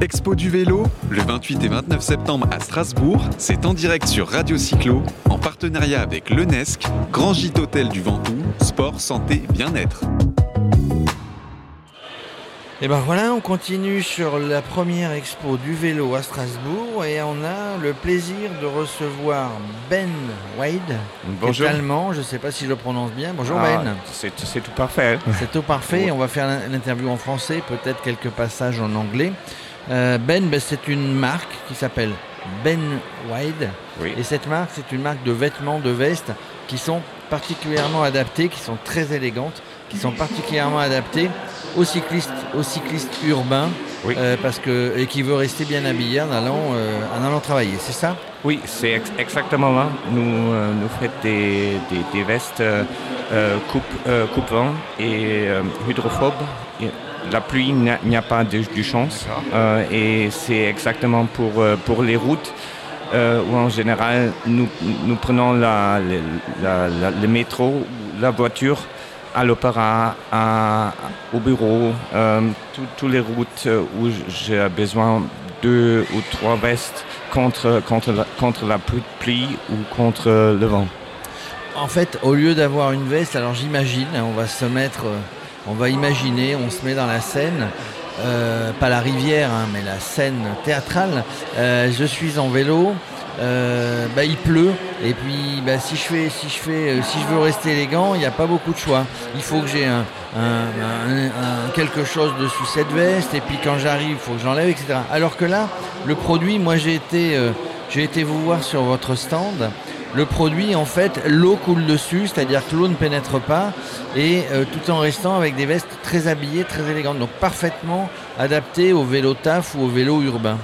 Expo du vélo, le 28 et 29 septembre à Strasbourg, c'est en direct sur Radio Cyclo, en partenariat avec l'UNESC, Grand Gîte Hôtel du Ventoux, sport, santé, bien-être. Et ben voilà, on continue sur la première expo du vélo à Strasbourg et on a le plaisir de recevoir Ben Wade, Bonjour. qui est allemand, je ne sais pas si je le prononce bien. Bonjour Ah, Ben. C'est c'est tout parfait. C'est tout parfait. On va faire l'interview en français, peut-être quelques passages en anglais. Euh, ben, ben, c'est une marque qui s'appelle Ben Wide. Oui. Et cette marque, c'est une marque de vêtements, de vestes qui sont particulièrement adaptées, qui sont très élégantes, qui sont particulièrement adaptées aux cyclistes, aux cyclistes urbains, Oui. euh, parce que, et qui veut rester bien habillé en allant, euh, en allant travailler. C'est ça? Oui, c'est ex- exactement là. Nous, euh, nous faisons des, des, des vestes euh, coupe, euh, coupe-vent et euh, hydrophobes. Et La pluie, il n'y a- pas de, de chance. Euh, et c'est exactement pour, euh, pour les routes euh, où en général nous, nous prenons la, le- la- la- le métro, la voiture à l'opéra, au bureau, euh, tout- toutes les routes où j'ai besoin deux ou trois vestes contre, contre, la, contre la pluie ou contre le vent. En fait, au lieu d'avoir une veste, alors j'imagine, hein, on va se mettre, euh, on va imaginer, on se met dans la scène, euh, pas la rivière, hein, mais la scène théâtrale. Euh, je suis en vélo, bah, il pleut, et puis bah, si je fais, si je fais, si je veux rester élégant, il n'y a pas beaucoup de choix. Il faut que j'ai quelque chose dessus cette veste, et puis quand j'arrive, il faut que j'enlève, etc. Alors que là, le produit, moi j'ai été, j'ai été vous voir sur votre stand. Le produit, en fait, l'eau coule dessus, c'est-à-dire que l'eau ne pénètre pas, et euh, tout en restant avec des vestes très habillées, très élégantes, donc parfaitement adaptées au vélo taf ou au vélo urbain.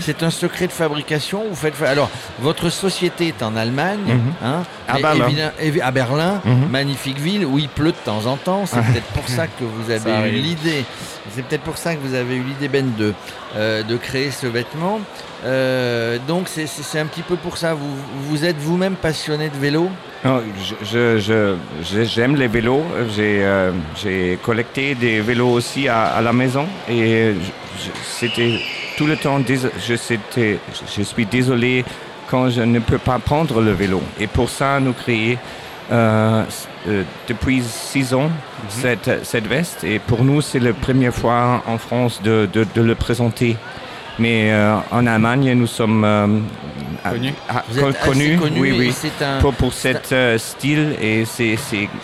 C'est un secret de fabrication. Vous faites alors votre société est en Allemagne, Mhm. hein, À Berlin. à Mhm. magnifique ville où il pleut de temps en temps. C'est peut-être pour ça que vous avez eu l'idée. C'est peut-être pour ça que vous avez eu l'idée Ben de euh, de créer ce vêtement. Euh, donc c'est- un petit peu pour ça. Vous vous êtes vous-même passionné de vélo? Non, je- je- je- je- J'aime les vélos. J'ai euh, j'ai collecté des vélos aussi à, à la maison et c'était tout le temps. Je, je suis désolé quand je ne peux pas prendre le vélo. Et pour ça, nous créons euh, euh, depuis six ans cette, cette veste. Et pour nous, c'est la première fois en France de, de- de le présenter. Mais euh, en Allemagne, nous sommes euh, Connus. ah, Vous êtes assez connus. connu Oui, oui un. pour, pour cet euh, style et c'est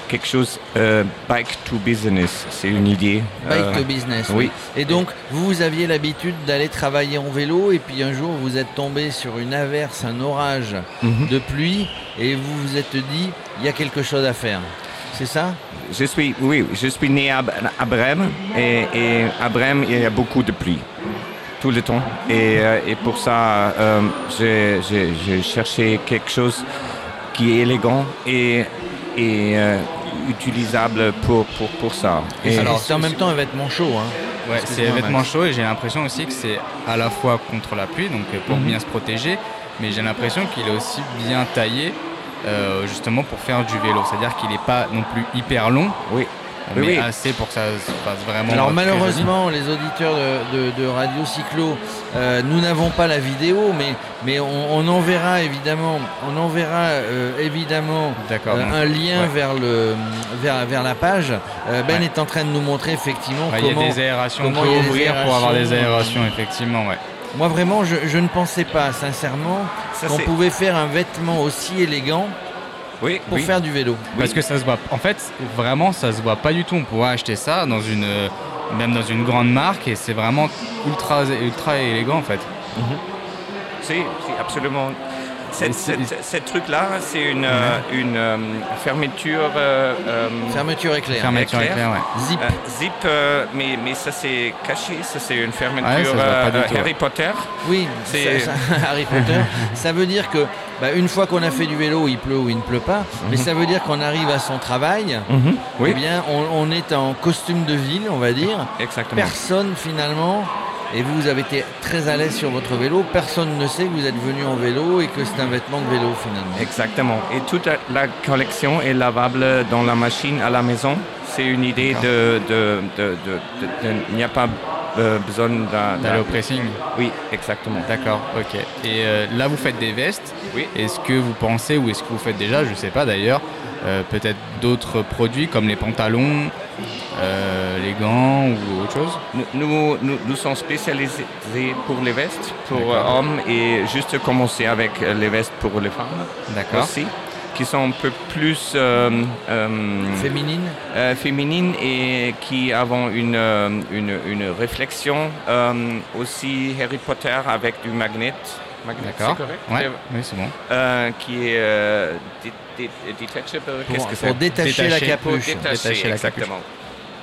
quelque chose euh, bike to business c'est une idée Bike Euh, to business. oui. Et donc, vous, vous aviez l'habitude d'aller travailler en vélo, et puis un jour, vous êtes tombé sur une averse, un orage mhm. de pluie, et vous vous êtes dit, il y a quelque chose à faire. C'est ça? Je suis oui je suis né à, à Brême et, et à Brême il y a beaucoup de pluie tout le temps et, euh, et pour ça euh, j'ai cherché quelque chose qui est élégant et, et euh, utilisable pour, pour, pour ça et Alors, c'est en même temps un vêtement chaud. Hein. Ouais, c'est Excuse-moi, vêtements Max. chauds et j'ai l'impression aussi que c'est à la fois contre la pluie, donc pour Mhm. bien se protéger, mais j'ai l'impression qu'il est aussi bien taillé euh, justement pour faire du vélo. C'est-à-dire qu'il n'est pas non plus hyper long, oui mais Oui, oui. assez pour que ça se fasse vraiment. Alors malheureusement, les auditeurs de, de- de Radio Cyclo, euh, nous n'avons pas la vidéo, mais, mais on, on enverra évidemment, on enverra euh, évidemment joli. D'accord. euh, un lien ouais. vers, le, vers, vers la page. Euh, ben Ouais. est en train de nous montrer effectivement ouais, il y comment. a des aérations, on comment peut ouvrir pour avoir des aérations, effectivement, ouais. Moi vraiment, je, je ne pensais pas sincèrement qu'on pouvait faire un vêtement aussi élégant oui, pour oui. faire du vélo. Parce que ça se voit. En fait, vraiment, ça se voit pas du tout. On pourrait acheter ça dans une, euh, même dans une grande marque, et c'est vraiment ultra, ultra élégant en fait. Si, si, absolument. Cette- truc-là, c'est une, euh, une euh, fermeture euh, Fermeture éclair. Fermeture éclair. éclair, ouais. Zip. euh, zip, euh, mais, mais ça c'est caché, ça c'est une fermeture euh. Harry Potter. Oui, C'est- Harry Potter. ça veut dire que bah, une fois qu'on a fait du vélo, il pleut ou il ne pleut pas, mais ça veut dire qu'on arrive à son travail. Oui, Eh bien, on, on est en costume de ville, on va dire. exactement. Personne finalement, et vous, vous avez été très à l'aise sur votre vélo. Personne ne sait que vous êtes venu en vélo et que c'est un vêtement de vélo finalement. Exactement. Et toute la- collection est lavable dans la machine à la maison. C'est une idée de, de, de, de- de- de- Il n'y a pas euh, besoin d'un... D'aller au pressing. Oui, exactement. D'accord, ok. Et euh, là, vous faites des vestes. Oui. Est-ce que vous pensez, ou est-ce que vous faites déjà, je ne sais pas d'ailleurs, euh, peut-être d'autres produits comme les pantalons, les gants ou autre chose Nous, nous, nous- sommes spécialisés pour les vestes pour euh, hommes et juste commencer avec euh, les vestes pour les femmes D'accord. aussi, qui sont un peu plus euh, euh, Féminine euh, féminines et qui avons une, euh, une, une réflexion euh, aussi Harry Potter avec du magnet. D'accord. c'est correct Ouais, oui, c'est bon. Euh, qui est euh, dé- dé- detachable. Qu'est-ce que pour détacher la Détacher. Pour capuche. détacher, Détacher la capuche. exactement.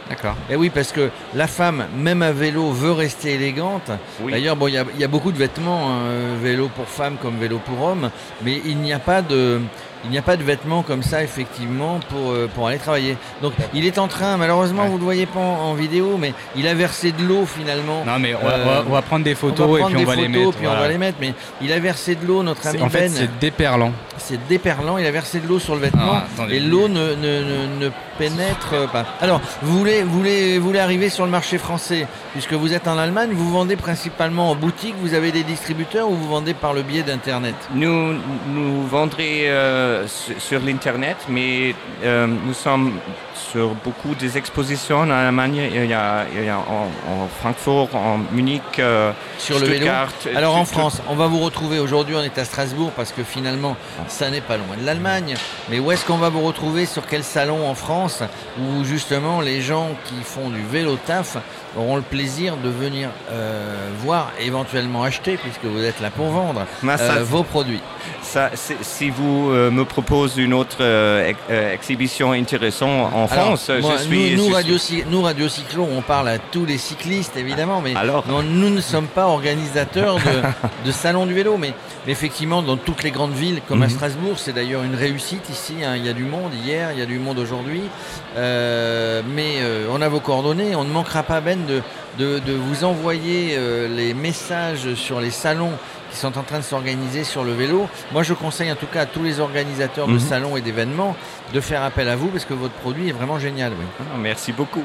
D'accord. Et oui, parce que la femme, même à vélo, veut rester élégante. Oui. D'ailleurs, bon, il y y, a beaucoup de vêtements, hein, vélo pour femmes comme vélo pour hommes, mais il n'y a pas de, il n'y a pas de vêtements comme ça effectivement pour euh, pour aller travailler. Donc, il est en train, malheureusement, Ouais. vous le voyez pas en, en vidéo, mais il a versé de l'eau finalement. Non, mais on va, Euh, on va- on va prendre des on photos va et prendre puis on des va les photos, mettre. puis on va les mettre. Mais il a versé de l'eau, notre ami En fait, Ben. c'est déperlant. C'est déperlant, il a versé de l'eau sur le vêtement Ah, et l'eau ne, ne- ne- ne pénètre pas. Alors, vous voulez, vous, voulez, vous voulez arriver sur le marché français, puisque vous êtes en Allemagne, vous vendez principalement en boutique, vous avez des distributeurs ou vous vendez par le biais d'Internet? Nous, nous vendrons euh, sur, sur l'Internet, mais euh, nous sommes sur beaucoup des expositions en Allemagne. Il y a, il y a en, en Francfort, en Munich, euh, sur le vélo Stuttgart, Alors en France, on va vous retrouver aujourd'hui, on est à Strasbourg parce que finalement, ça n'est pas loin de l'Allemagne. Mais où est-ce qu'on va vous retrouver? Sur quel salon en France Où justement les gens qui font du vélo taf auront le plaisir de venir euh, voir, éventuellement acheter, puisque vous êtes là pour vendre, ça, euh, vos produits. ça, si vous euh, me proposez une autre ex- exhibition intéressante en Alors, France, moi, je suis. nous, nous, je Radio, suis- nous, Radio Cyclo, on parle à tous les cyclistes, évidemment, mais Alors non, nous ne sommes pas organisateurs de, de salons du vélo. Mais, mais effectivement, dans toutes les grandes villes, comme à Mhm. Strasbourg, c'est d'ailleurs une réussite ici. hein. Il y a du monde hier, il y a du monde aujourd'hui. Mais on a vos coordonnées. On ne manquera pas, Ben, de, de, de vous envoyer euh, les messages sur les salons qui sont en train de s'organiser sur le vélo. Moi, je conseille en tout cas à tous les organisateurs de Mhm. salons et d'événements de faire appel à vous parce que votre produit est vraiment génial. Oui. Ah, Merci beaucoup.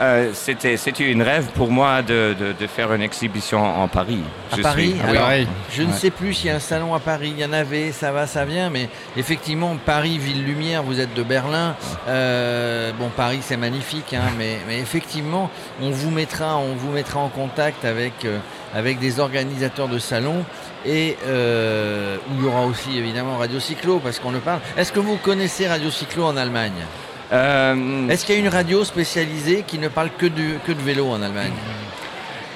Euh, C'était c'était une rêve pour moi de, de- de faire une exhibition en Paris. À Je Paris suis- oui. Je ne Ouais. sais plus s'il y a un salon à Paris, il y en avait, ça va, ça vient, mais effectivement, Paris, ville lumière, vous êtes de Berlin. Euh, bon, Paris, c'est magnifique, hein, mais, mais effectivement, on vous mettra, on vous mettra en contact avec, euh, avec des organisateurs de salons et où il y aura aussi évidemment Radio Cyclo, parce qu'on le parle. Est-ce que vous connaissez Radio Cyclo en Allemagne? Euh, Est-ce qu'il y a une radio spécialisée qui ne parle que, du, que de vélo en Allemagne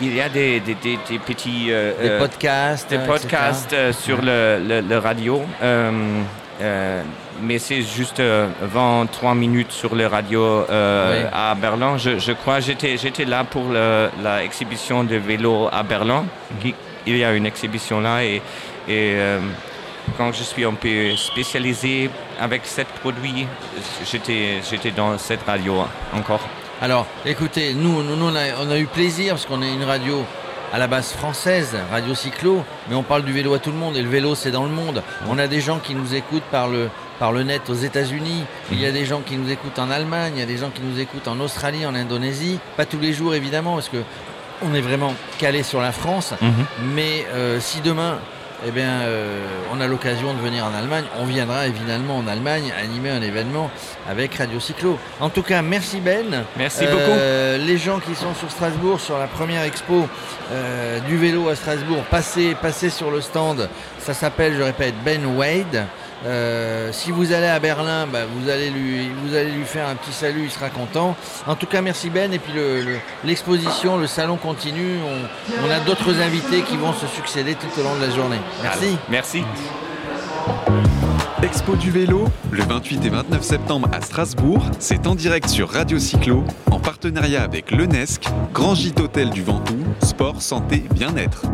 il y a des, des- des- des petits euh, Des euh, podcasts des podcasts sur le, le- le radio, euh, mais c'est juste euh, 23 minutes sur le radio euh, Oui. à Berlin. Je, je crois j'étais j'étais là pour le- la exhibition de vélo à Berlin. Qui- Il y a une exhibition là et, et, quand je suis un peu spécialisé avec ce produit, j'étais j'étais dans cette radio encore. Alors, écoutez, nous, nous, nous, on, a, on a eu plaisir parce qu'on est une radio à la base française, Radio Cyclo, mais on parle du vélo à tout le monde et le vélo c'est dans le monde. On a des gens qui nous écoutent par le, par le net aux États-Unis, il y a des gens qui nous écoutent en Allemagne, il y a des gens qui nous écoutent en Australie, en Indonésie, pas tous les jours évidemment parce que on est vraiment calé sur la France, mais euh, si demain eh bien, euh, on a l'occasion de venir en Allemagne. On viendra évidemment en Allemagne animer un événement avec Radio Cyclo. En tout cas, merci Ben. Merci Euh, Les gens qui sont sur Strasbourg, sur la première expo euh, du vélo à Strasbourg, passez, passez sur le stand. Ça s'appelle, je répète, Ben Wade. Euh, si vous allez à Berlin, bah, vous, allez lui, vous allez lui faire un petit salut, il sera content. En tout cas, merci Ben. Et puis le- le- l'exposition, le, salon continue. On, on a d'autres invités qui vont se succéder tout au long de la journée. Merci. Merci. Expo du vélo, le 28 et 29 septembre à Strasbourg, c'est en direct sur Radio Cyclo, en partenariat avec l'UNESC, Grand Gîte Hôtel du Ventoux, Sport, Santé, Bien-être.